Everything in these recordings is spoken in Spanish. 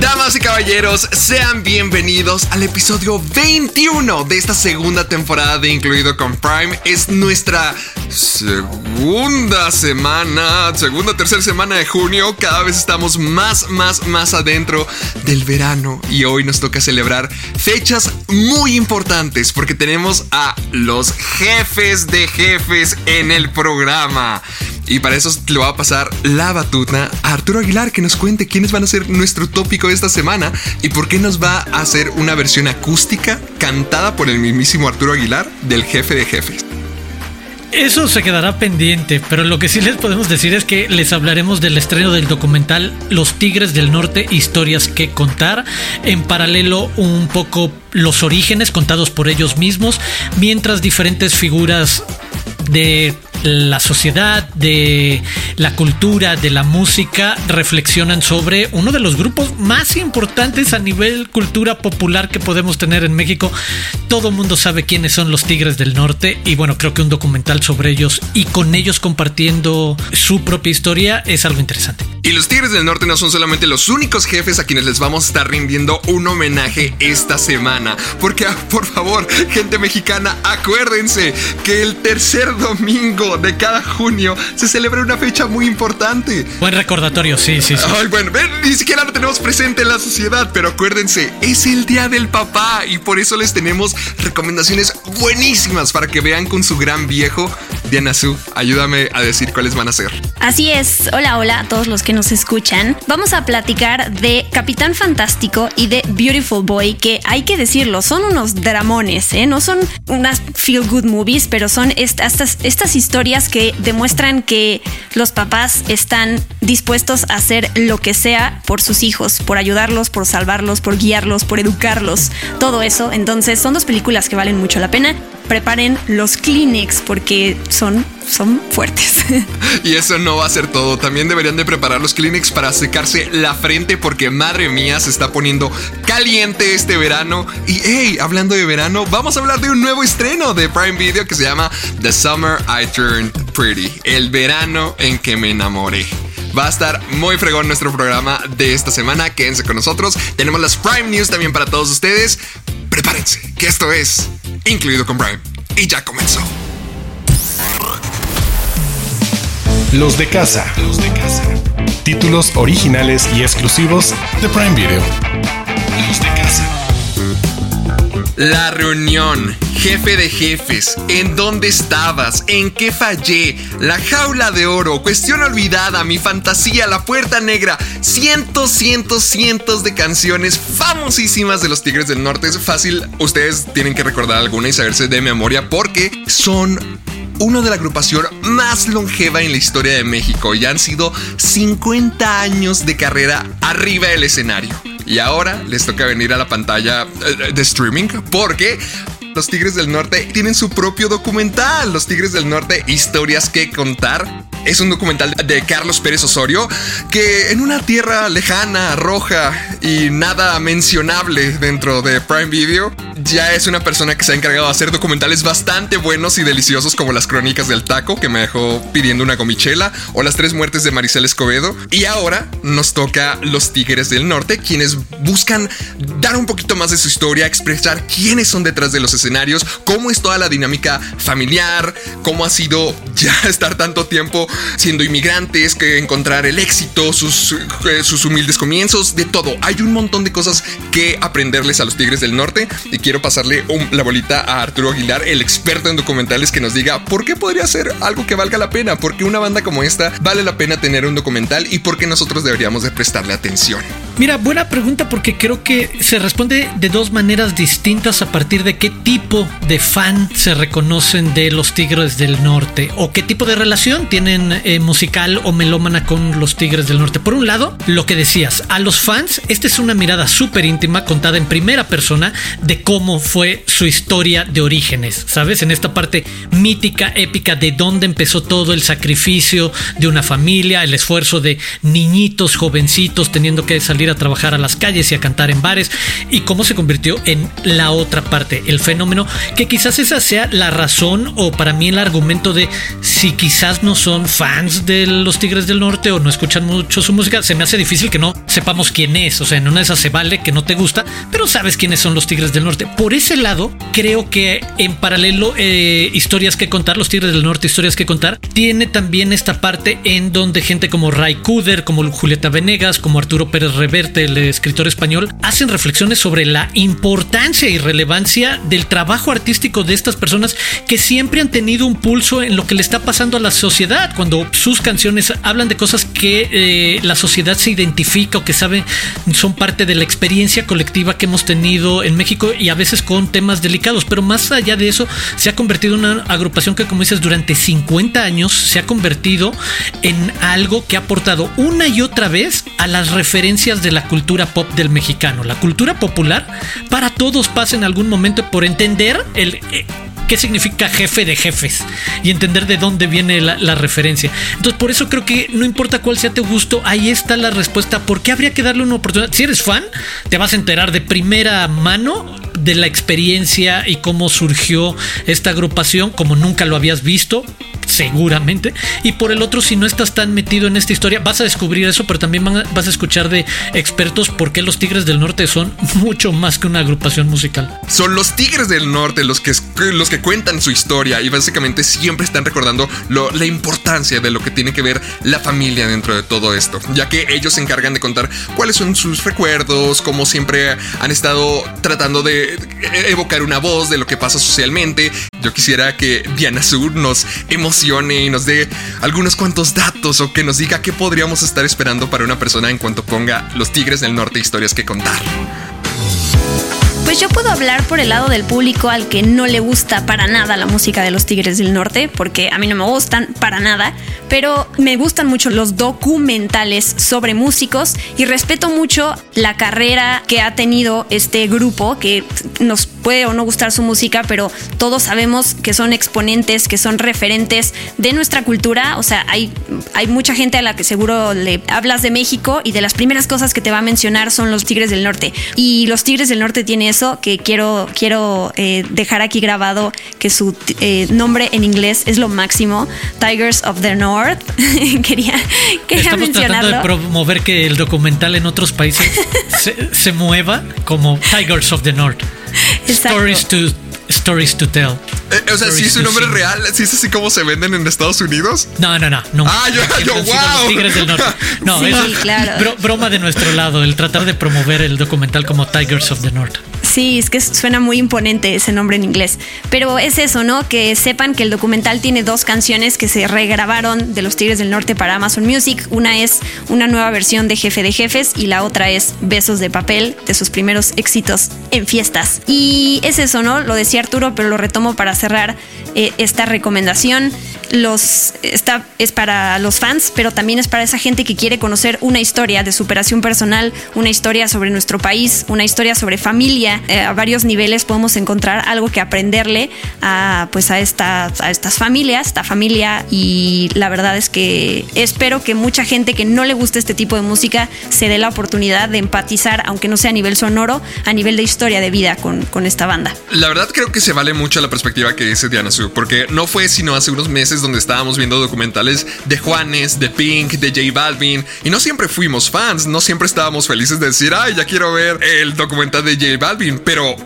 Damas y caballeros, sean bienvenidos al episodio 21 de esta segunda temporada de Incluido con Prime. Es nuestra segunda semana, segunda, tercera semana de junio. Cada vez estamos más, más, más adentro del verano y hoy nos toca celebrar fechas muy importantes porque tenemos a los jefes de jefes en el programa. Y para eso le va a pasar la batuta a Arturo Aguilar que nos cuente quiénes van a ser nuestro tópico esta semana y por qué nos va a hacer una versión acústica cantada por el mismísimo Arturo Aguilar del jefe de jefes. Eso se quedará pendiente, pero lo que sí les podemos decir es que les hablaremos del estreno del documental Los Tigres del Norte, historias que contar, en paralelo un poco los orígenes contados por ellos mismos, mientras diferentes figuras de la sociedad, de la cultura, de la música, reflexionan sobre uno de los grupos más importantes a nivel cultura popular que podemos tener en México. Todo mundo sabe quiénes son los Tigres del Norte y bueno, creo que un documental sobre ellos y con ellos compartiendo su propia historia es algo interesante. Y los Tigres del Norte no son solamente los únicos jefes a quienes les vamos a estar rindiendo un homenaje esta semana. Porque, ah, por favor, gente mexicana, acuérdense que el tercer domingo de cada junio se celebra una fecha muy importante. Buen recordatorio, sí, sí, sí. Ay, bueno, ni siquiera lo tenemos presente en la sociedad, pero acuérdense, es el Día del Papá y por eso les tenemos recomendaciones buenísimas para que vean con su gran viejo. Diana Su, ayúdame a decir cuáles van a ser. Así es, hola, hola a todos los que nos escuchan, vamos a platicar de Capitán Fantástico y de Beautiful Boy, que hay que decirlo, son unos dramones, ¿eh? no son unas feel good movies, pero son estas, estas historias que demuestran que los papás están dispuestos a hacer lo que sea por sus hijos, por ayudarlos, por salvarlos, por guiarlos, por educarlos, todo eso. Entonces son dos películas que valen mucho la pena preparen los Kleenex porque son, son fuertes. Y eso no va a ser todo. También deberían de preparar los Kleenex para secarse la frente porque madre mía se está poniendo caliente este verano. Y hey, hablando de verano, vamos a hablar de un nuevo estreno de Prime Video que se llama The Summer I Turned Pretty. El verano en que me enamoré. Va a estar muy fregón nuestro programa de esta semana. Quédense con nosotros. Tenemos las Prime News también para todos ustedes. Prepárense, que esto es incluido con Prime. Y ya comenzó. Los de casa. Los de casa. Títulos originales y exclusivos de Prime Video. La reunión, jefe de jefes, ¿en dónde estabas? ¿En qué fallé? La jaula de oro, cuestión olvidada, mi fantasía, la puerta negra, cientos, cientos, cientos de canciones famosísimas de los Tigres del Norte. Es fácil, ustedes tienen que recordar alguna y saberse de memoria porque son uno de la agrupación más longeva en la historia de México y han sido 50 años de carrera arriba del escenario. Y ahora les toca venir a la pantalla eh, de streaming porque los Tigres del Norte tienen su propio documental. Los Tigres del Norte, historias que contar. Es un documental de Carlos Pérez Osorio que en una tierra lejana, roja y nada mencionable dentro de Prime Video, ya es una persona que se ha encargado de hacer documentales bastante buenos y deliciosos como Las Crónicas del Taco, que me dejó pidiendo una gomichela, o Las Tres Muertes de Maricel Escobedo. Y ahora nos toca Los Tigres del Norte, quienes buscan dar un poquito más de su historia, expresar quiénes son detrás de los escenarios, cómo es toda la dinámica familiar, cómo ha sido ya estar tanto tiempo siendo inmigrantes, que encontrar el éxito, sus, eh, sus humildes comienzos, de todo. Hay un montón de cosas que aprenderles a los Tigres del Norte y quiero pasarle la bolita a Arturo Aguilar, el experto en documentales, que nos diga por qué podría ser algo que valga la pena, por qué una banda como esta vale la pena tener un documental y por qué nosotros deberíamos de prestarle atención. Mira, buena pregunta porque creo que se responde de dos maneras distintas a partir de qué tipo de fan se reconocen de los Tigres del Norte o qué tipo de relación tienen eh, musical o melómana con los Tigres del Norte. Por un lado, lo que decías, a los fans, esta es una mirada súper íntima contada en primera persona de cómo fue su historia de orígenes, ¿sabes? En esta parte mítica, épica de dónde empezó todo el sacrificio de una familia, el esfuerzo de niñitos, jovencitos teniendo que salir a trabajar a las calles y a cantar en bares y cómo se convirtió en la otra parte, el fenómeno, que quizás esa sea la razón o para mí el argumento de si quizás no son fans de los Tigres del Norte o no escuchan mucho su música, se me hace difícil que no sepamos quién es, o sea, en una de esas se vale que no te gusta, pero sabes quiénes son los Tigres del Norte. Por ese lado, creo que en paralelo, eh, historias que contar, los Tigres del Norte, historias que contar, tiene también esta parte en donde gente como Ray Kuder, como Julieta Venegas, como Arturo Pérez Reverte, el escritor español, hacen reflexiones sobre la importancia y relevancia del trabajo artístico de estas personas que siempre han tenido un pulso en lo que le está pasando a la sociedad, cuando sus canciones hablan de cosas que eh, la sociedad se identifica o que sabe son parte de la experiencia colectiva que hemos tenido en México y a veces con temas delicados, pero más allá de eso se ha convertido en una agrupación que como dices durante 50 años se ha convertido en algo que ha aportado una y otra vez a las referencias de la cultura pop del mexicano. La cultura popular para todos pasa en algún momento por entender el eh, qué significa jefe de jefes y entender de dónde viene la, referencia. Entonces, por eso creo que no importa cuál sea tu gusto, ahí está la respuesta. ¿Por qué habría que darle una oportunidad? Si eres fan, te vas a enterar de primera mano de la experiencia y cómo surgió esta agrupación, como nunca lo habías visto, seguramente. Y por el otro, si no estás tan metido en esta historia, vas a descubrir eso, pero también vas a escuchar de expertos por qué los Tigres del Norte son mucho más que una agrupación musical. Son los Tigres del Norte los que, los que cuentan su historia y básicamente siempre están recordando la importancia de lo que tiene que ver la familia dentro de todo esto, ya que ellos se encargan de contar cuáles son sus recuerdos, cómo siempre han estado tratando de evocar una voz de lo que pasa socialmente. Yo quisiera que Diana Sur nos y nos dé algunos cuantos datos o que nos diga qué podríamos estar esperando para una persona en cuanto ponga Los Tigres del Norte historias que contar. Pues yo puedo hablar por el lado del público al que no le gusta para nada la música de los Tigres del Norte, porque a mí no me gustan para nada, pero me gustan mucho los documentales sobre músicos y respeto mucho la carrera que ha tenido este grupo, que nos puede o no gustar su música, pero todos sabemos que son exponentes, que son referentes de nuestra cultura, o sea, hay, hay mucha gente a la que seguro le hablas de México y de las primeras cosas que te va a mencionar son los Tigres del Norte. Y los Tigres del Norte tiene eso que quiero, quiero eh, dejar aquí grabado, que su eh, nombre en inglés es lo máximo, Tigers of the North. quería quería Estamos tratando de promover que el documental en otros países se, mueva como Tigers of the North. Stories to Stories to Tell. Eh, o sea, si es un nombre real, si es así como se venden en Estados Unidos. No, no, no. no. Ah, yo, yo wow. Tigres del Norte. No, es broma de nuestro lado, el tratar de promover el documental como Tigers of the North. Sí, es que suena muy imponente ese nombre en inglés. Pero es eso, ¿no? Que sepan que el documental tiene dos canciones que se regrabaron de los Tigres del Norte para Amazon Music. Una es una nueva versión de Jefe de Jefes y la otra es Besos de Papel, de sus primeros éxitos en fiestas. Y es eso, ¿no? Lo decía Arturo, pero lo retomo para cerrar eh, esta recomendación. Los, esta es para los fans, pero también es para esa gente que quiere conocer una historia de superación personal, una historia sobre nuestro país, una historia sobre familia. Eh, a varios niveles podemos encontrar algo que aprenderle a, pues a, esta, a estas familias, esta familia. Y la verdad es que espero que mucha gente que no le guste este tipo de música se dé la oportunidad de empatizar, aunque no sea a nivel sonoro, a nivel de historia de vida con, con esta banda. La verdad creo que se vale mucho la perspectiva que dice Diana Su, porque no fue sino hace unos meses donde estábamos viendo documentales de Juanes, de Pink, de J Balvin, y no siempre fuimos fans, no siempre estábamos felices de decir, ay, ya quiero ver el documental de J Balvin, pero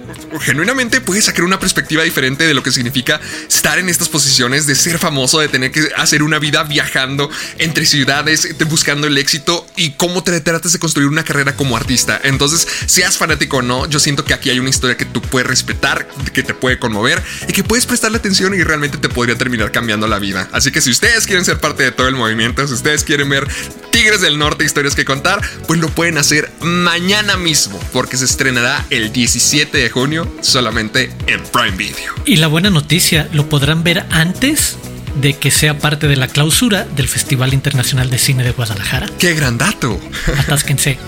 genuinamente puedes sacar una perspectiva diferente de lo que significa estar en estas posiciones, de ser famoso, de tener que hacer una vida viajando entre ciudades, buscando el éxito y cómo te tratas de construir una carrera como artista. Entonces, seas fanático o no, yo siento que aquí hay una historia que tú puedes respetar, que te puede conmover y que puedes prestarle atención y realmente te podría terminar cambiando la vida. Así que si ustedes quieren ser parte de todo el movimiento, si ustedes quieren ver Tigres del Norte historias que contar, pues lo pueden hacer mañana mismo, porque se estrenará el 17 de junio solamente en Prime Video. Y la buena noticia, lo podrán ver antes de que sea parte de la clausura del Festival Internacional de Cine de Guadalajara. ¡Qué gran dato! Atásquense.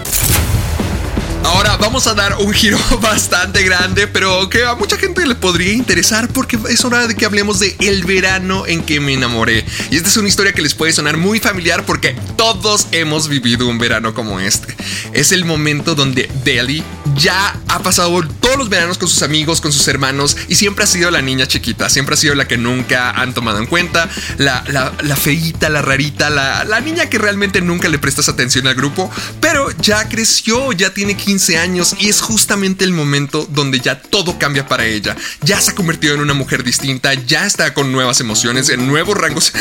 Ahora vamos a dar un giro bastante grande, pero que a mucha gente le podría interesar porque es hora de que hablemos de el verano en que me enamoré. Y esta es una historia que les puede sonar muy familiar porque todos hemos vivido un verano como este. Es el momento donde Deli ya ha pasado todos los veranos con sus amigos, con sus hermanos y siempre ha sido la niña chiquita, siempre ha sido la que nunca han tomado en cuenta, la, la, la feíta, la rarita, la, la niña que realmente nunca le prestas atención al grupo, pero ya creció, ya tiene 15 años y es justamente el momento donde ya todo cambia para ella. Ya se ha convertido en una mujer distinta, ya está con nuevas emociones, en nuevos rangos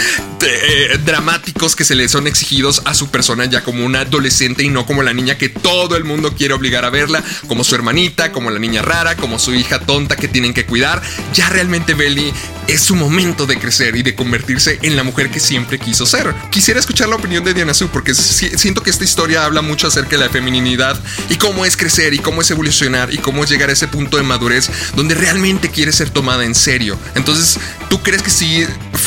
eh, dramáticos que se le son exigidos a su persona ya como una adolescente y no como la niña que todo el mundo quiere obligar a verla, como su hermanita, como la niña rara, como su hija tonta que tienen que cuidar. Ya realmente Belly es su momento de crecer y de convertirse en la mujer que siempre quiso ser. Quisiera escuchar la opinión de Diana Su porque siento que esta historia habla mucho acerca de la feminidad y cómo es crecer y cómo es evolucionar y cómo es llegar a ese punto de madurez donde realmente quiere ser tomada en serio. Entonces, ¿tú crees que sí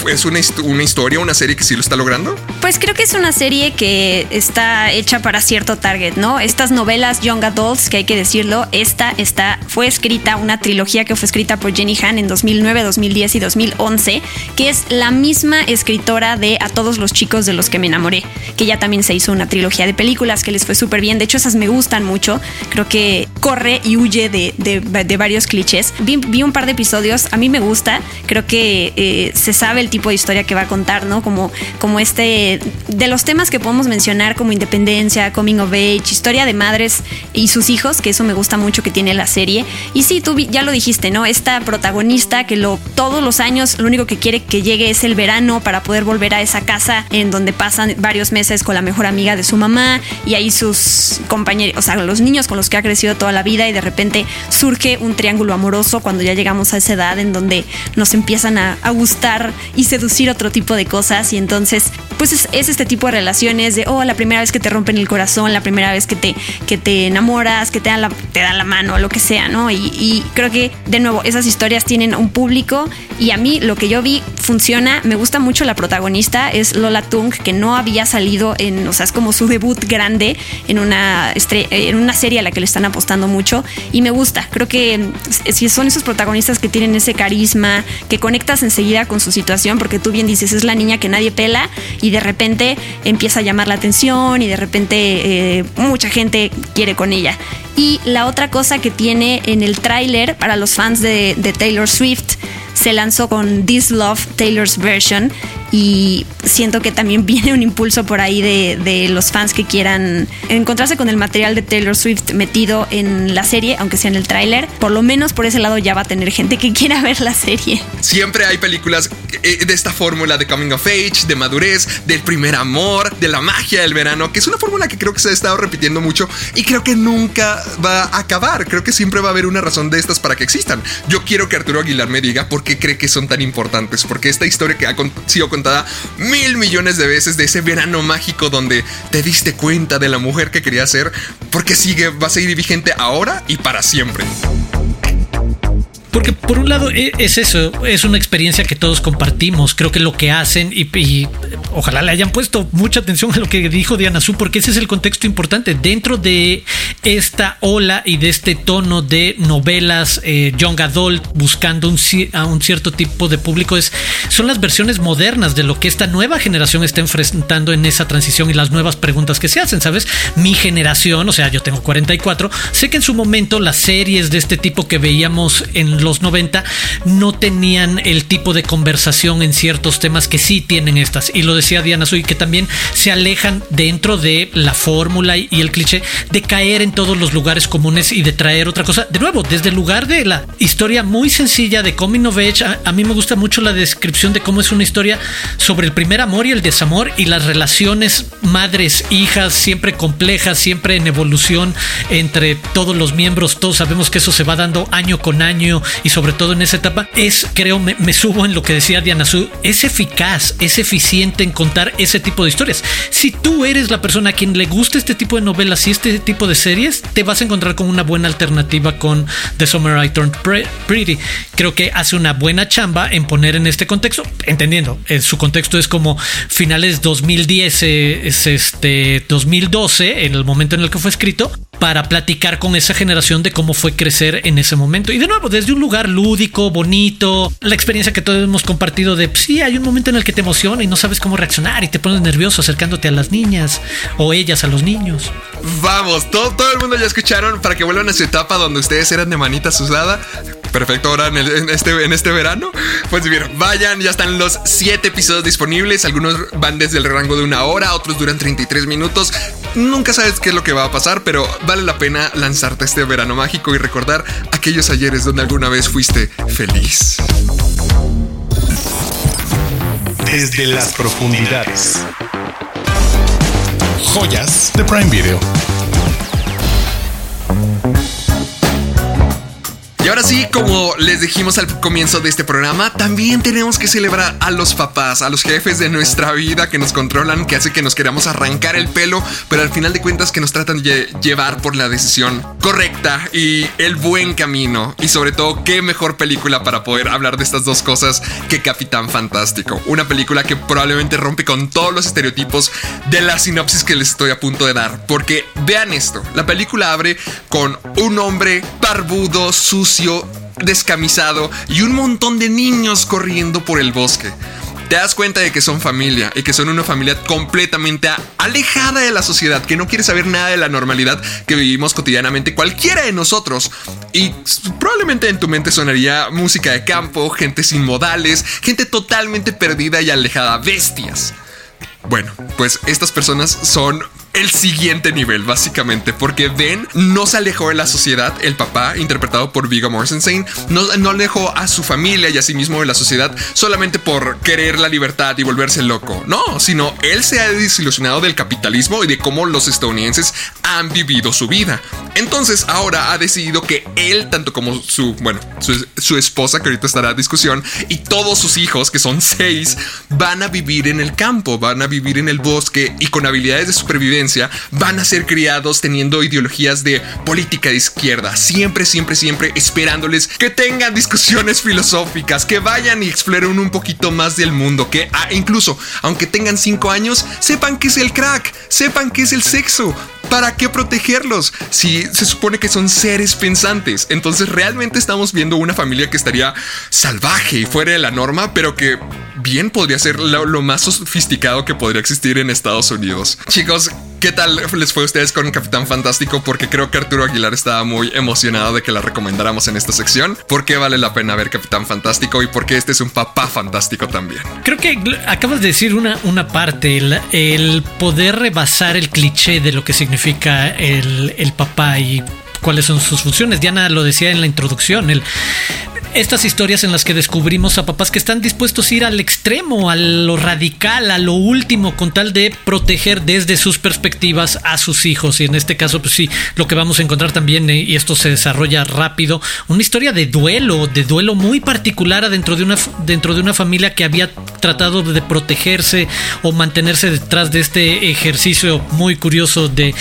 es una, una historia, una serie que sí lo está logrando? Pues creo que es una serie que está hecha para cierto target, ¿no? Estas novelas Young Adults, que hay que decirlo, esta está, fue escrita, una trilogía que fue escrita por Jenny Han en 2009, 2010 y 2011, que es la misma escritora de A todos los chicos de los que me enamoré, que ya también se hizo una trilogía de películas que les fue súper bien. De hecho, esas me gustan mucho. Creo que corre y huye de, de, varios clichés. Vi, un par de episodios, a mí me gusta. Creo que eh, se sabe el tipo de historia que va a contar, ¿no? Como, como este, de los temas que podemos mencionar como independencia, coming of age, historia de madres y sus hijos, que eso me gusta mucho que tiene la serie. Y sí, tú ya lo dijiste, ¿no? Esta protagonista que lo, todos los años lo único que quiere que llegue es el verano para poder volver a esa casa en donde pasan varios meses con la mejor amiga de su mamá y ahí sus compañeros, o sea, los niños con los que ha crecido toda la vida y de repente surge un triángulo amoroso cuando ya llegamos a esa edad en donde nos empiezan a, gustar y seducir otro tipo de cosas y entonces pues es, este tipo de relaciones de, oh, la primera vez que te rompen el corazón, la primera vez que te, que te enamoras, que te dan la, te dan la mano, lo que sea, ¿no? Y, y creo que, de nuevo, esas historias tienen un público y a mí lo que yo vi funciona. Me gusta mucho la protagonista, es Lola Tung, que no había salido en, o sea, es como su debut grande en una, en una serie a la que le están apostando mucho y me gusta. Creo que si son esos protagonistas que tienen ese carisma, que conectas enseguida con su situación, porque tú bien dices, es la niña que nadie pela y de repente empieza a llamar la atención y de repente eh, mucha gente quiere con ella. Y la otra cosa que tiene en el tráiler para los fans de, de Taylor Swift se lanzó con This Love Taylor's Version y siento que también viene un impulso por ahí de, de, los fans que quieran encontrarse con el material de Taylor Swift metido en la serie, aunque sea en el tráiler. Por lo menos por ese lado ya va a tener gente que quiera ver la serie. Siempre hay películas eh, de esta fórmula de coming of age, de madurez, del primer amor, de la magia del verano, que es una fórmula que creo que se ha estado repitiendo mucho y creo que nunca va a acabar. Creo que siempre va a haber una razón de estas para que existan. Yo quiero que Arturo Aguilar me diga por qué cree que son tan importantes, porque esta historia que ha sido mil millones de veces de ese verano mágico donde te diste cuenta de la mujer que quería ser, porque sigue, va a seguir vigente ahora y para siempre. Porque por un lado e, es eso, es una experiencia que todos compartimos. Creo que lo que hacen y, ojalá le hayan puesto mucha atención a lo que dijo Diana Su, porque ese es el contexto importante. Dentro de esta ola y de este tono de novelas eh, young adult buscando un, a un cierto tipo de público, es, son las versiones modernas de lo que esta nueva generación está enfrentando en esa transición y las nuevas preguntas que se hacen, ¿sabes? Mi generación, o sea, yo tengo 44, sé que en su momento las series de este tipo que veíamos en los 90 no tenían el tipo de conversación en ciertos temas que sí tienen estas. Y lo decía Diana Sui, que también se alejan dentro de la fórmula y el cliché de caer en todos los lugares comunes y de traer otra cosa. De nuevo, desde el lugar de la historia muy sencilla de Coming of Age, a, mí me gusta mucho la descripción de cómo es una historia sobre el primer amor y el desamor y las relaciones madres, hijas, siempre complejas, siempre en evolución entre todos los miembros. Todos sabemos que eso se va dando año con año y sobre todo en esa etapa, es, creo, me, subo en lo que decía Diana Su, es eficaz, es eficiente en contar ese tipo de historias. Si tú eres la persona a quien le gusta este tipo de novelas y este tipo de series, te vas a encontrar con una buena alternativa con The Summer I Turned Pretty. Creo que hace una buena chamba en poner en este contexto, entendiendo, eh, su contexto es como finales 2010, eh, es este 2012, en el momento en el que fue escrito, para platicar con esa generación de cómo fue crecer en ese momento. Y de nuevo, desde un lugar lúdico, bonito, la experiencia que todos hemos compartido de, pues, sí, hay un momento en el que te emociona y no sabes cómo reaccionar y te pones nervioso acercándote a las niñas o ellas a los niños. Vamos, todo, todo el mundo ya escucharon para que vuelvan a su etapa donde ustedes eran de manita sudada. Perfecto, ahora en, este, en este verano. Pues bien, vayan, ya están los 7 episodios disponibles. Algunos van desde el rango de una hora, otros duran 33 minutos. Nunca sabes qué es lo que va a pasar, pero vale la pena lanzarte este verano mágico y recordar aquellos ayeres donde alguna vez fuiste feliz. Desde las profundidades. Joyas de Prime Video. Y ahora sí, como les dijimos al comienzo de este programa, también tenemos que celebrar a los papás, a los jefes de nuestra vida que nos controlan, que hace que nos queramos arrancar el pelo, pero al final de cuentas que nos tratan de llevar por la decisión correcta y el buen camino. Y sobre todo, qué mejor película para poder hablar de estas dos cosas que Capitán Fantástico. Una película que probablemente rompe con todos los estereotipos de la sinopsis que les estoy a punto de dar. Porque vean esto, la película abre con un hombre barbudo, sucio, descamisado y un montón de niños corriendo por el bosque. Te das cuenta de que son familia y que son una familia completamente alejada de la sociedad, que no quiere saber nada de la normalidad que vivimos cotidianamente cualquiera de nosotros. Y probablemente en tu mente sonaría música de campo, gente sin modales, gente totalmente perdida y alejada, bestias. Bueno, pues estas personas son el siguiente nivel, básicamente, porque Ben no se alejó de la sociedad, el papá, interpretado por Viggo Mortensen, no, no alejó a su familia y a sí mismo de la sociedad solamente por querer la libertad y volverse loco, no, sino él se ha desilusionado del capitalismo y de cómo los estadounidenses han vivido su vida. Entonces ahora ha decidido que él, tanto como su, bueno, su, su esposa, que ahorita estará a discusión, y todos sus hijos, que son seis, van a vivir en el campo, van a vivir en el bosque y con habilidades de supervivencia van a ser criados teniendo ideologías de política de izquierda, siempre, siempre, siempre esperándoles que tengan discusiones filosóficas, que vayan y exploren un poquito más del mundo, que ah, incluso, aunque tengan 5 años, sepan qué es el crack, sepan qué es el sexo, ¿Para qué protegerlos? Si se supone que son seres pensantes. Entonces realmente estamos viendo una familia que estaría salvaje y fuera de la norma, pero que bien podría ser lo, más sofisticado que podría existir en Estados Unidos. Chicos, ¿qué tal les fue a ustedes con Capitán Fantástico? Porque creo que Arturo Aguilar estaba muy emocionado de que la recomendáramos en esta sección. ¿Por qué vale la pena ver Capitán Fantástico y por qué este es un papá fantástico también? Creo que acabas de decir una, una parte, el, el poder rebasar el cliché de lo que significa significa el, el papá y cuáles son sus funciones. Diana lo decía en la introducción, estas historias en las que descubrimos a papás que están dispuestos a ir al extremo, a lo radical, a lo último, con tal de proteger desde sus perspectivas a sus hijos. Y en este caso, pues sí, lo que vamos a encontrar también, eh, y esto se desarrolla rápido, una historia de duelo, de duelo muy particular dentro de una, dentro de una familia que había tratado de protegerse o mantenerse detrás de este ejercicio muy curioso de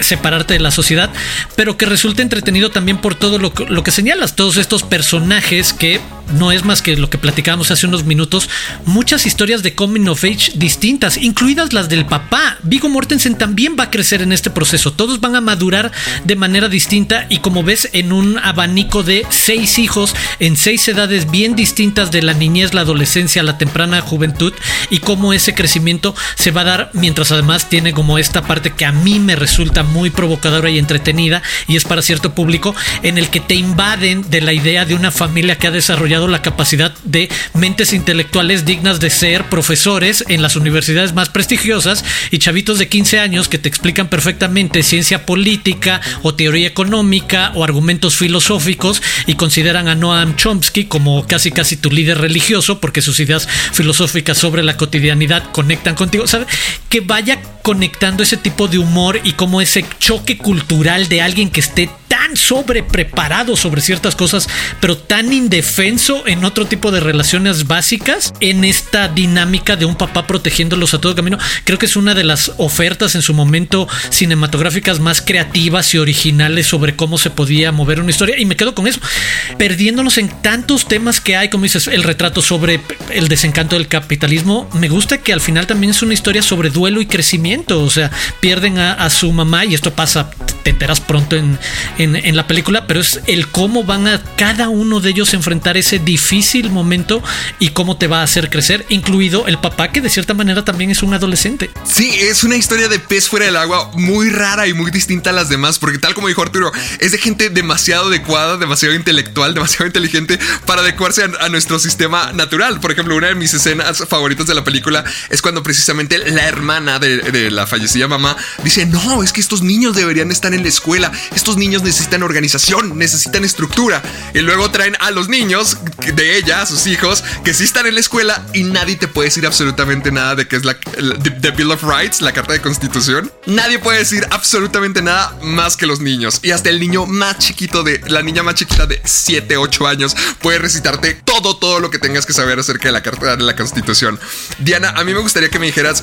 separarte de la sociedad, pero que resulta entretenido también por todo lo, lo que señalas, todos estos personajes que no es más que lo que platicábamos hace unos minutos, muchas historias de coming of age distintas, incluidas las del papá. Vigo Mortensen también va a crecer en este proceso. Todos van a madurar de manera distinta y como ves en un abanico de seis hijos en seis edades bien distintas de la niñez, la adolescencia, la temprana juventud y cómo ese crecimiento se va a dar mientras además tiene como esta parte que a mí me resulta muy provocadora y entretenida y es para cierto público en el que te invaden de la idea de una familia que ha desarrollado la capacidad de mentes intelectuales dignas de ser profesores en las universidades más prestigiosas y chavitos de 15 años que te explican perfectamente ciencia política o teoría económica o argumentos filosóficos y consideran a Noam Chomsky como casi casi tu líder religioso porque sus ideas filosóficas sobre la cotidianidad conectan contigo. ¿Sabe? Que vaya conectando ese tipo de humor y como ese choque cultural de alguien que esté tan tan sobre ciertas cosas, pero tan indefenso en otro tipo de relaciones básicas, en esta dinámica de un papá protegiéndolos a todo camino. Creo que es una de las ofertas en su momento cinematográficas más creativas y originales sobre cómo se podía mover una historia. Y me quedo con eso, perdiéndonos en tantos temas que hay, como dices, el retrato sobre el desencanto del capitalismo. Me gusta que al final también es una historia sobre duelo y crecimiento. O sea, pierden a, su mamá y esto pasa, te enteras pronto en, la película, pero es el cómo van a cada uno de ellos enfrentar ese difícil momento y cómo te va a hacer crecer, incluido el papá que de cierta manera también es un adolescente. Sí, es una historia de pez fuera del agua muy rara y muy distinta a las demás, porque tal como dijo Arturo, es de gente demasiado adecuada, demasiado intelectual, demasiado inteligente para adecuarse a, nuestro sistema natural. Por ejemplo, una de mis escenas favoritas de la película es cuando precisamente la hermana de, de la fallecida mamá dice, no, es que estos niños deberían estar en la escuela, estos niños necesitan organización, necesitan estructura. Y luego traen a los niños de ella, a sus hijos, que sí están en la escuela y nadie te puede decir absolutamente nada de que es la, the, Bill of Rights, la Carta de Constitución. Nadie puede decir absolutamente nada más que los niños. Y hasta el niño más chiquito de, la niña más chiquita de 7, 8 años puede recitarte todo, todo lo que tengas que saber acerca de la Carta de la Constitución. Diana, a mí me gustaría que me dijeras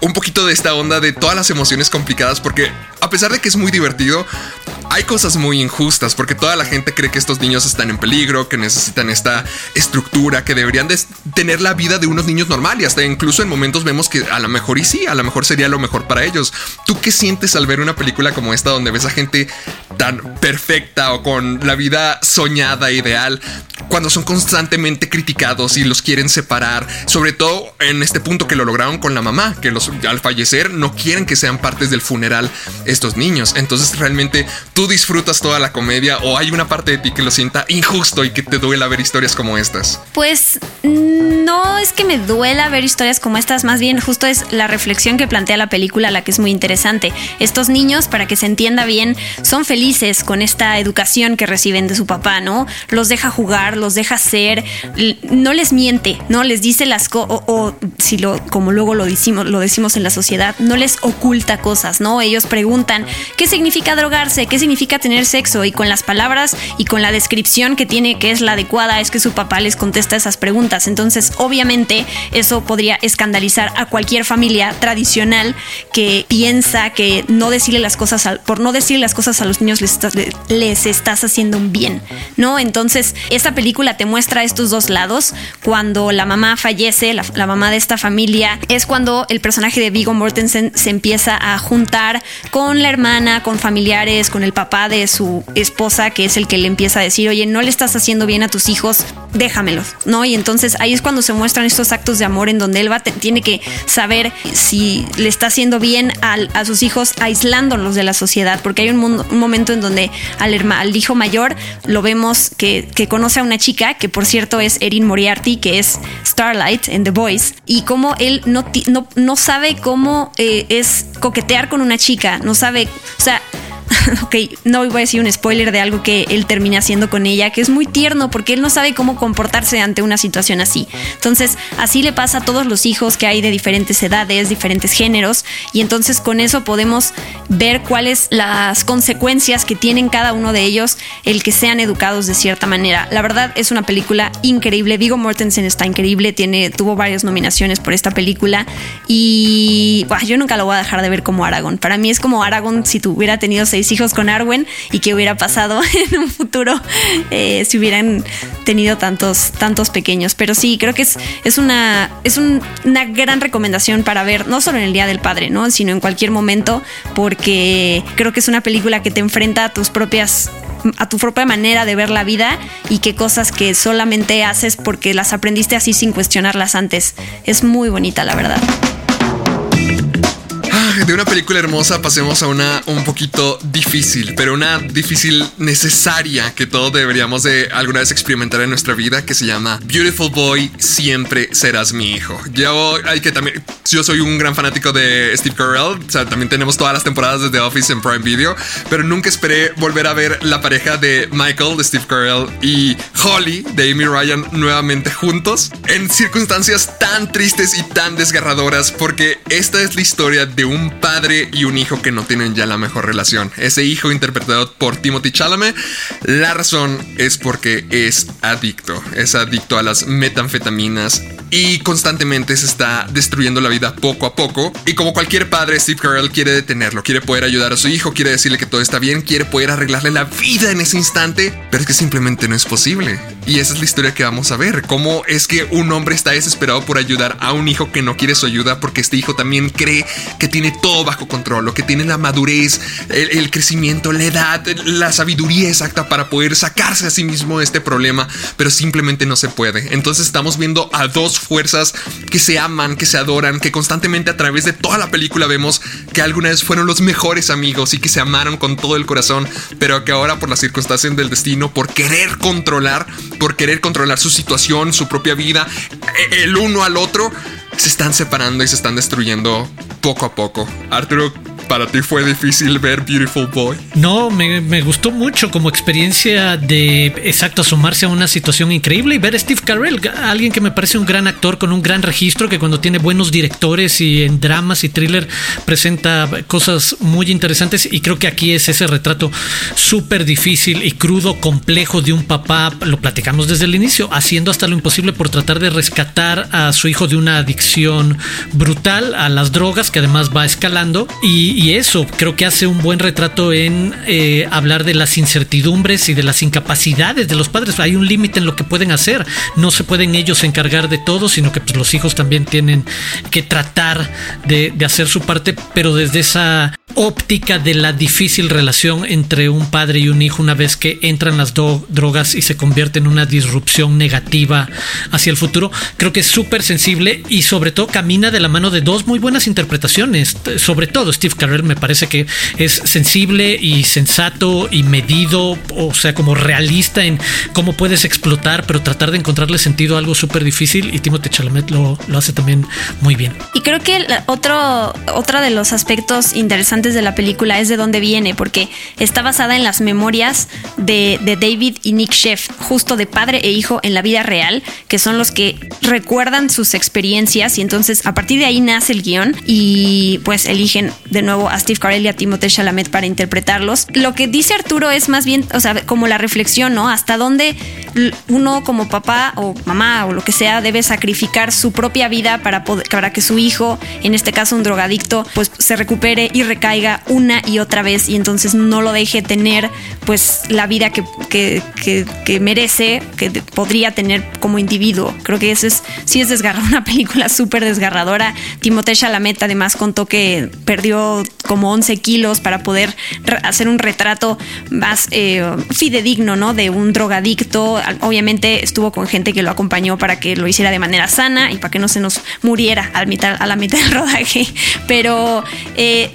un poquito de esta onda de todas las emociones complicadas porque a pesar de que es muy divertido, hay cosas muy injustas porque toda la gente cree que estos niños están en peligro, que necesitan esta estructura, que deberían de tener la vida de unos niños normales y hasta incluso en momentos vemos que a lo mejor sí, a lo mejor sería lo mejor para ellos. ¿Tú qué sientes al ver una película como esta donde ves a gente tan perfecta o con la vida soñada, ideal, cuando son constantemente criticados y los quieren separar, sobre todo en este punto que lo lograron con la mamá, que los al fallecer no quieren que sean partes del funeral estos niños. Entonces realmente tú disfrutas toda la comedia o hay una parte de ti que lo sienta injusto y que te duela ver historias como estas? Pues no es que me duela ver historias como estas, más bien justo es la reflexión que plantea la película la que es muy interesante. Estos niños, para que se entienda bien, son felices con esta educación que reciben de su papá, ¿no? Los deja jugar, los deja ser, no les miente, ¿no? Les dice las cosas, o, si lo, como luego lo decimos, lo decimos en la sociedad, no les oculta cosas, ¿no? Ellos preguntan, ¿qué significa drogarse? ¿Qué significa tener sexo y con las palabras y con la descripción que tiene que es la adecuada es que su papá les contesta esas preguntas. Entonces, obviamente, eso podría escandalizar a cualquier familia tradicional que piensa que no decirle las cosas, por no decirle las cosas a los niños les estás, les estás haciendo un bien, ¿no? Entonces, esta película te muestra estos dos lados. Cuando la mamá fallece, la mamá de esta familia, es cuando el personaje de Vigo Mortensen se empieza a juntar con la hermana, con familiares, con el papá de su esposa, que es el que le empieza a decir, oye, no le estás haciendo bien a tus hijos, déjamelos, ¿no? Y entonces ahí es cuando se muestran estos actos de amor en donde él va, tiene que saber si le está haciendo bien a sus hijos aislándolos de la sociedad, porque hay un, momento en donde al, al, hijo mayor lo vemos que, conoce a una chica, que por cierto es Erin Moriarty, que es Starlight en The Voice, y cómo él no, no, no sabe cómo eh, es coquetear con una chica, no sabe, o sea, ok, no voy a decir un spoiler de algo que él termina haciendo con ella, que es muy tierno porque él no sabe cómo comportarse ante una situación así. Entonces, así le pasa a todos los hijos que hay de diferentes edades, diferentes géneros, y entonces con eso podemos ver cuáles las consecuencias que tienen cada uno de ellos el que sean educados de cierta manera. La verdad es una película increíble. Vigo Mortensen está increíble, tiene, tuvo varias nominaciones por esta película y yo nunca lo voy a dejar de ver como Aragón. Para mí es como Aragón si tuviera tenido seis hijos con Arwen y qué hubiera pasado en un futuro eh, si hubieran tenido tantos, tantos pequeños. Pero sí, creo que es, es, una, es una gran recomendación para ver, no solo en el Día del Padre, ¿no? sino en cualquier momento, porque creo que es una película que te enfrenta a tus propias a tu propia manera de ver la vida y qué cosas que solamente haces porque las aprendiste así sin cuestionarlas antes. Es muy bonita, la verdad de una película hermosa pasemos a una un poquito difícil, pero una difícil necesaria que todos deberíamos de alguna vez experimentar en nuestra vida, que se llama Beautiful Boy, siempre serás mi hijo. Yo hay que también, yo soy un gran fanático de Steve Carell, o sea, también tenemos todas las temporadas de The Office en Prime Video, pero nunca esperé volver a ver la pareja de Michael, de Steve Carell, y Holly, de Amy Ryan, nuevamente juntos, en circunstancias tan tristes y tan desgarradoras, porque esta es la historia de un un padre y un hijo que no tienen ya la mejor relación. Ese hijo interpretado por Timothy Chalamet, la razón es porque es adicto, es adicto a las metanfetaminas y constantemente se está destruyendo la vida poco a poco. Y como cualquier padre, Steve Carell quiere detenerlo, quiere poder ayudar a su hijo, quiere decirle que todo está bien, quiere poder arreglarle la vida en ese instante, pero es que simplemente no es posible. Y esa es la historia que vamos a ver, cómo es que un hombre está desesperado por ayudar a un hijo que no quiere su ayuda porque este hijo también cree que tiene todo bajo control, o que tiene la madurez, el, el crecimiento, la edad, la sabiduría exacta para poder sacarse a sí mismo de este problema, pero simplemente no se puede. Entonces estamos viendo a dos fuerzas que se aman, que se adoran, que constantemente a través de toda la película vemos que alguna vez fueron los mejores amigos y que se amaron con todo el corazón, pero que ahora por las circunstancias del destino, por querer controlar, por querer controlar su situación, su propia vida, e, el uno al otro, se están separando y se están destruyendo poco a poco. Arturo, ¿Para ti fue difícil ver Beautiful Boy? No, me, gustó mucho como experiencia de, exacto, sumarse a una situación increíble y ver a Steve Carell, alguien que me parece un gran actor con un gran registro, que cuando tiene buenos directores y en dramas y thriller presenta cosas muy interesantes y creo que aquí es ese retrato súper difícil y crudo, complejo de un papá, lo platicamos desde el inicio, haciendo hasta lo imposible por tratar de rescatar a su hijo de una adicción brutal a las drogas que además va escalando y, y eso creo que hace un buen retrato en eh, hablar de las incertidumbres y de las incapacidades de los padres. Hay un límite en lo que pueden hacer. No se pueden ellos encargar de todo, sino que pues, los hijos también tienen que tratar de, hacer su parte, pero desde esa óptica de la difícil relación entre un padre y un hijo una vez que entran las drogas y se convierte en una disrupción negativa hacia el futuro. Creo que es súper sensible y sobre todo camina de la mano de dos muy buenas interpretaciones. Sobre todo Steve Carell me parece que es sensible y sensato y medido, o sea, como realista en cómo puedes explotar, pero tratar de encontrarle sentido a algo súper difícil y Timothée Chalamet lo, lo, hace también muy bien. Y creo que otro, otro de los aspectos interesantes de la película es de dónde viene, porque está basada en las memorias de, de David y Nick Sheff, justo de padre e hijo en la vida real, que son los que recuerdan sus experiencias y entonces a partir de ahí nace el guion y pues eligen de nuevo a Steve Carell y a Timothée Chalamet para interpretarlos. Lo que dice Arturo es más bien, o sea, como la reflexión, ¿no? Hasta dónde uno como papá o mamá o lo que sea debe sacrificar su propia vida para, poder, para que su hijo, en este caso un drogadicto, pues se recupere y recaiga una y otra vez y entonces no lo deje tener pues la vida que, que, que, merece, que podría tener como individuo. Creo que eso es, sí es desgarrador, una película súper desgarradora. Timothée Chalamet además contó que perdió como 11 kilos para poder hacer un retrato más eh, fidedigno, ¿no? De un drogadicto. Obviamente estuvo con gente que lo acompañó para que lo hiciera de manera sana y para que no se nos muriera a la mitad, a la mitad del rodaje. Pero eh,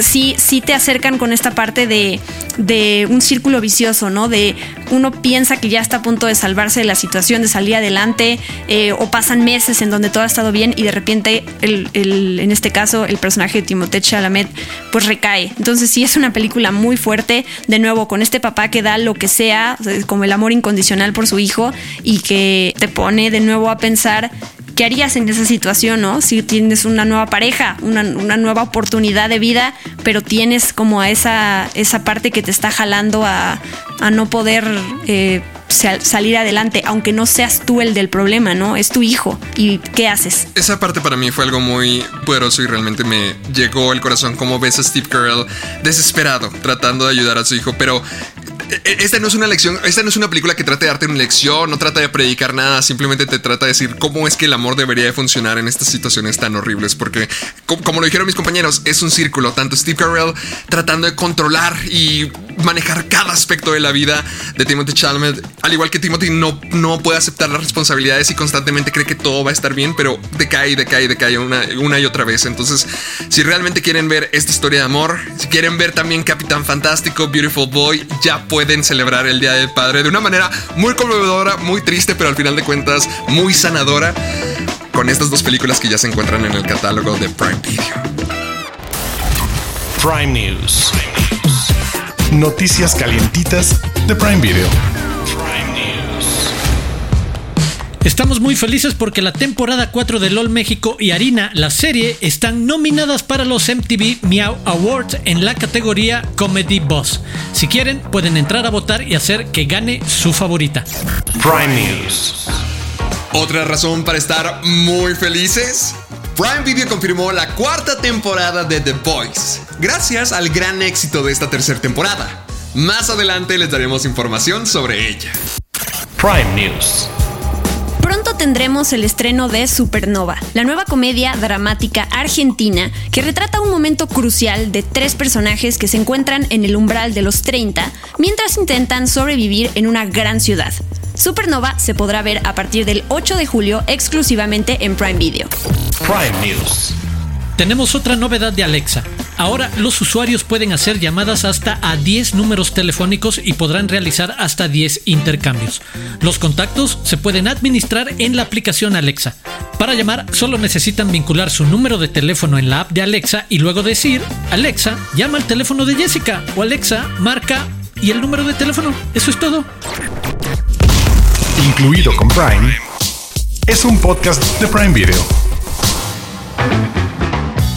sí, sí te acercan con esta parte de, de un círculo vicioso, ¿no? De uno piensa que ya está a punto de salvarse de la situación, de salir adelante, eh, o pasan meses en donde todo ha estado bien y de repente, el, el, en este caso, el personaje de Timothée Chalamet, pues recae. Entonces sí es una película muy fuerte, de nuevo, con este papá que da lo que sea, como el amor incondicional por su hijo, y que te pone de nuevo a pensar ¿qué harías en esa situación, no? Si tienes una nueva pareja, una, una nueva oportunidad de vida, pero tienes como a esa, esa parte que te está jalando a, a no poder eh, salir adelante, aunque no seas tú el del problema, ¿no? Es tu hijo. ¿Y qué haces? Esa parte para mí fue algo muy poderoso y realmente me llegó al corazón como ves a Steve Carell desesperado, tratando de ayudar a su hijo, pero esta no es una lección, esta no es una película que trate de darte una lección, no trata de predicar nada, simplemente te trata de decir cómo es que el amor debería de funcionar en estas situaciones tan horribles, porque como, como lo dijeron mis compañeros, es un círculo, tanto Steve Carell tratando de controlar y manejar cada aspecto de la vida de Timothy Chalamet, al igual que Timothy no, no puede aceptar las responsabilidades y constantemente cree que todo va a estar bien, pero decae, decae, decae una, una y otra vez. Entonces, si realmente quieren ver esta historia de amor, si quieren ver también Capitán Fantástico, Beautiful Boy, ya pueden celebrar el Día del Padre de una manera muy conmovedora, muy triste, pero al final de cuentas muy sanadora con estas dos películas que ya se encuentran en el catálogo de Prime Video. Prime News. Noticias calientitas de Prime Video. Estamos muy felices porque la temporada 4 de LOL México y Harina, la serie, están nominadas para los MTV Meow Awards en la categoría Comedy Boss. Si quieren, pueden entrar a votar y hacer que gane su favorita. Prime News. Otra razón para estar muy felices. Prime Video confirmó la cuarta temporada de The Voice, gracias al gran éxito de esta tercera temporada. Más adelante les daremos información sobre ella. Prime News. Pronto tendremos el estreno de Supernova, la nueva comedia dramática argentina que retrata un momento crucial de tres personajes que se encuentran en el umbral de los 30 mientras intentan sobrevivir en una gran ciudad. Supernova se podrá ver a partir del 8 de julio exclusivamente en Prime Video. Prime News. Tenemos otra novedad de Alexa. Ahora los usuarios pueden hacer llamadas hasta a 10 números telefónicos y podrán realizar hasta 10 intercambios. Los contactos se pueden administrar en la aplicación Alexa. Para llamar solo necesitan vincular su número de teléfono en la app de Alexa y luego decir, Alexa, llama al teléfono de Jessica o Alexa, marca y el número de teléfono. Eso es todo. Incluido con Prime. Es un podcast de Prime Video.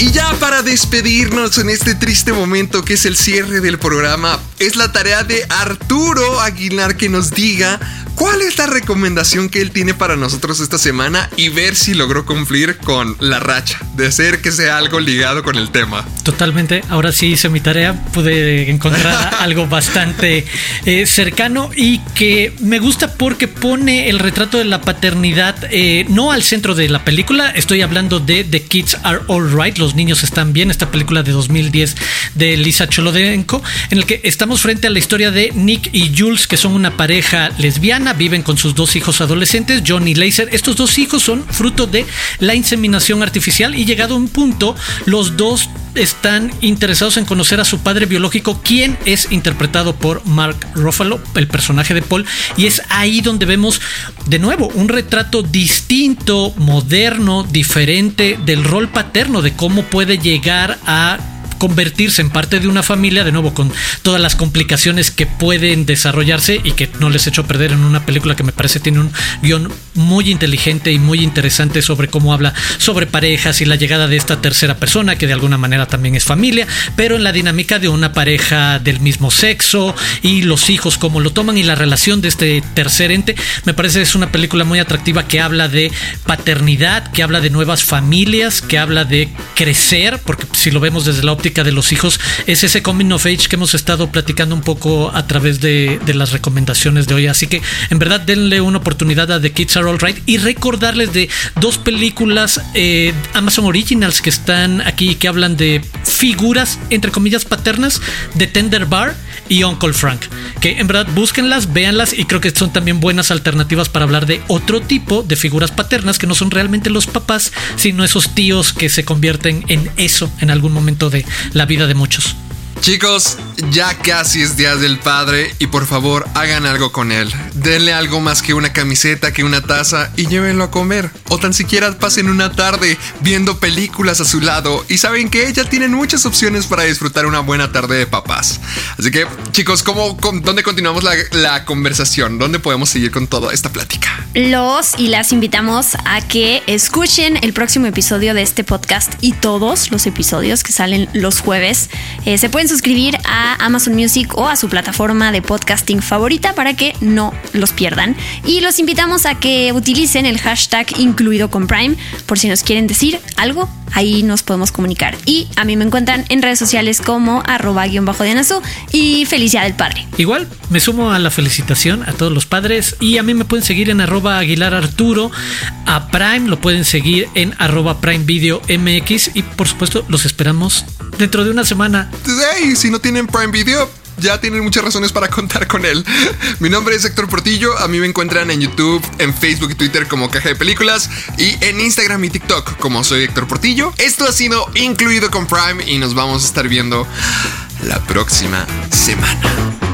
Y ya para despedirnos en este triste momento que es el cierre del programa, es la tarea de Arturo Aguilar que nos diga cuál es la recomendación que él tiene para nosotros esta semana y ver si logró cumplir con la racha, de hacer que sea algo ligado con el tema. Totalmente, ahora sí hice mi tarea, pude encontrar algo bastante eh, cercano y que me gusta porque pone el retrato de la paternidad eh, no al centro de la película, estoy hablando de The Kids Are Alright, los niños están bien, esta película de 2010 de Lisa Cholodenko, en el que estamos frente a la historia de Nick y Jules, que son una pareja lesbiana, viven con sus dos hijos adolescentes, John y Laser. Estos dos hijos son fruto de la inseminación artificial y llegado a un punto, los dos están interesados en conocer a su padre biológico, quien es interpretado por Mark Ruffalo, el personaje de Paul, y es ahí donde vemos de nuevo un retrato distinto, moderno, diferente del rol paterno, de cómo puede llegar a convertirse en parte de una familia, de nuevo con todas las complicaciones que pueden desarrollarse y que no les echo a perder en una película que me parece tiene un guion muy inteligente y muy interesante sobre cómo habla sobre parejas y la llegada de esta tercera persona, que de alguna manera también es familia, pero en la dinámica de una pareja del mismo sexo y los hijos, cómo lo toman y la relación de este tercer ente, me parece es una película muy atractiva que habla de paternidad, que habla de nuevas familias, que habla de crecer, porque si lo vemos desde la óptica de los hijos, es ese coming of age que hemos estado platicando un poco a través de, las recomendaciones de hoy. Así que en verdad denle una oportunidad a The Kids Are Alright y recordarles de dos películas eh, Amazon Originals que están aquí que hablan de figuras, entre comillas, paternas de Tender Bar y Uncle Frank. Que en verdad búsquenlas, véanlas y creo que son también buenas alternativas para hablar de otro tipo de figuras paternas que no son realmente los papás, sino esos tíos que se convierten en eso en algún momento de la vida de muchos. Chicos, ya casi es Día del Padre y por favor hagan algo con él. Denle algo más que una camiseta, que una taza y llévenlo a comer. O tan siquiera pasen una tarde viendo películas a su lado y saben que ya tienen muchas opciones para disfrutar una buena tarde de papás. Así que chicos, ¿cómo, ¿dónde continuamos la, conversación? ¿Dónde podemos seguir con toda esta plática? Los y las invitamos a que escuchen el próximo episodio de este podcast y todos los episodios que salen los jueves. Eh, se pueden suscribir a Amazon Music o a su plataforma de podcasting favorita para que no los pierdan. Y los invitamos a que utilicen el hashtag incluido con Prime por si nos quieren decir algo. Ahí nos podemos comunicar. Y a mí me encuentran en redes sociales como arroba guion bajo de y felicidad del padre. Igual, me sumo a la felicitación a todos los padres y a mí me pueden seguir en arroba Aguilar Arturo, a Prime lo pueden seguir en arroba Prime Video MX y por supuesto los esperamos dentro de una semana. Hey, si no tienen Prime Video, ya tienen muchas razones para contar con él. Mi nombre es Héctor Portillo. A mí me encuentran en YouTube, en Facebook y Twitter como Caja de Películas y en Instagram y TikTok como soy Héctor Portillo. Esto ha sido incluido con Prime y nos vamos a estar viendo la próxima semana.